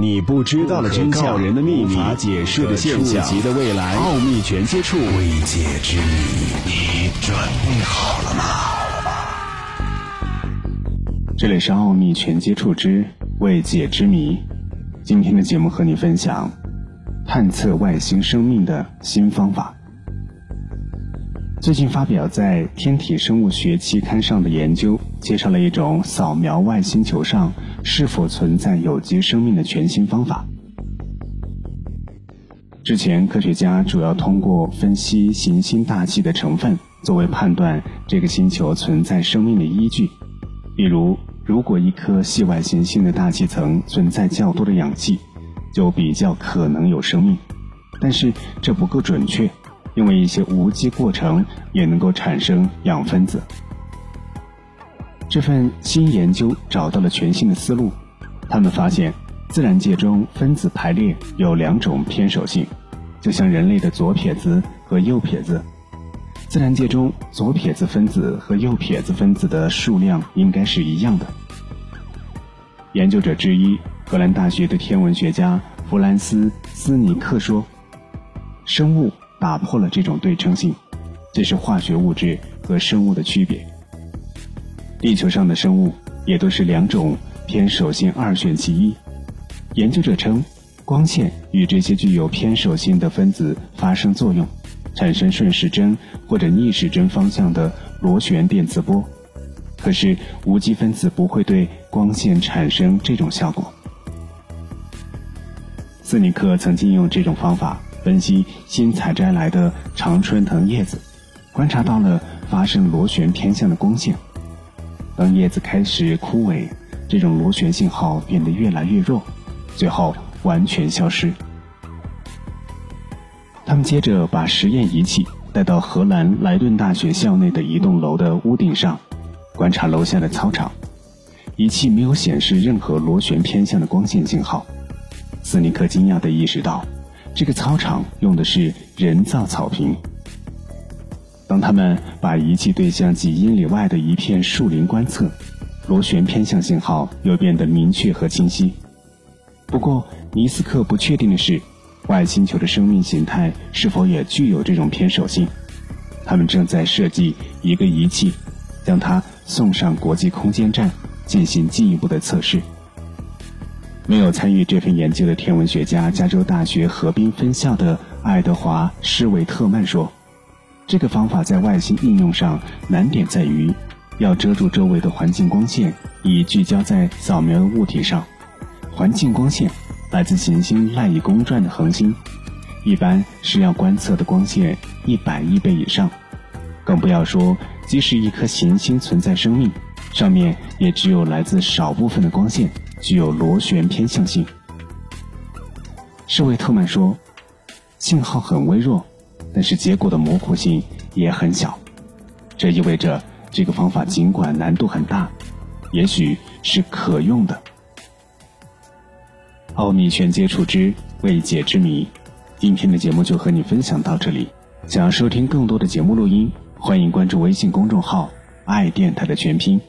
你不知道的真相，人的秘密，无法解释的现象，级的未来，奥秘全接触，未解之谜，你准备好了吗？这里是奥秘全接触之未解之谜。今天的节目和你分享探测外星生命的新方法。最近发表在《天体生物学》期刊上的研究，介绍了一种扫描外星球上是否存在有机生命的全新方法。之前，科学家主要通过分析行星大气的成分，作为判断这个星球存在生命的依据。比如，如果一颗系外行星的大气层存在较多的氧气，就比较可能有生命。但是，这不够准确。因为一些无机过程也能够产生氧分子。这份新研究找到了全新的思路，他们发现自然界中分子排列有两种偏守性，就像人类的左撇子和右撇子。自然界中左撇子分子和右撇子分子的数量应该是一样的。研究者之一，荷兰大学的天文学家弗兰斯·斯尼克说：“生物。”打破了这种对称性，这是化学物质和生物的区别。地球上的生物也都是两种偏守性二选其一。研究者称，光线与这些具有偏守性的分子发生作用，产生顺时针或者逆时针方向的螺旋电磁波。可是无机分子不会对光线产生这种效果。斯尼克曾经用这种方法。分析新采摘来的常春藤叶子，观察到了发生螺旋偏向的光线。当叶子开始枯萎，这种螺旋信号变得越来越弱，最后完全消失。他们接着把实验仪器带到荷兰莱顿大学校内的一栋楼的屋顶上，观察楼下的操场。仪器没有显示任何螺旋偏向的光线信号。斯尼克惊讶地意识到。这个操场用的是人造草坪。当他们把仪器对向几英里外的一片树林观测，螺旋偏向信号又变得明确和清晰。不过，尼斯克不确定的是，外星球的生命形态是否也具有这种偏守性。他们正在设计一个仪器，将它送上国际空间站进行进一步的测试。没有参与这份研究的天文学家，加州大学河滨分校的爱德华·施维特曼说：“这个方法在外星应用上难点在于，要遮住周围的环境光线，以聚焦在扫描的物体上。环境光线来自行星赖以公转的恒星，一般是要观测的光线一百亿倍以上。更不要说，即使一颗行星存在生命，上面也只有来自少部分的光线。”具有螺旋偏向性，施维特曼说：“信号很微弱，但是结果的模糊性也很小。这意味着这个方法尽管难度很大，也许是可用的。”奥秘全接触之未解之谜，今天的节目就和你分享到这里。想要收听更多的节目录音，欢迎关注微信公众号“爱电台”的全拼。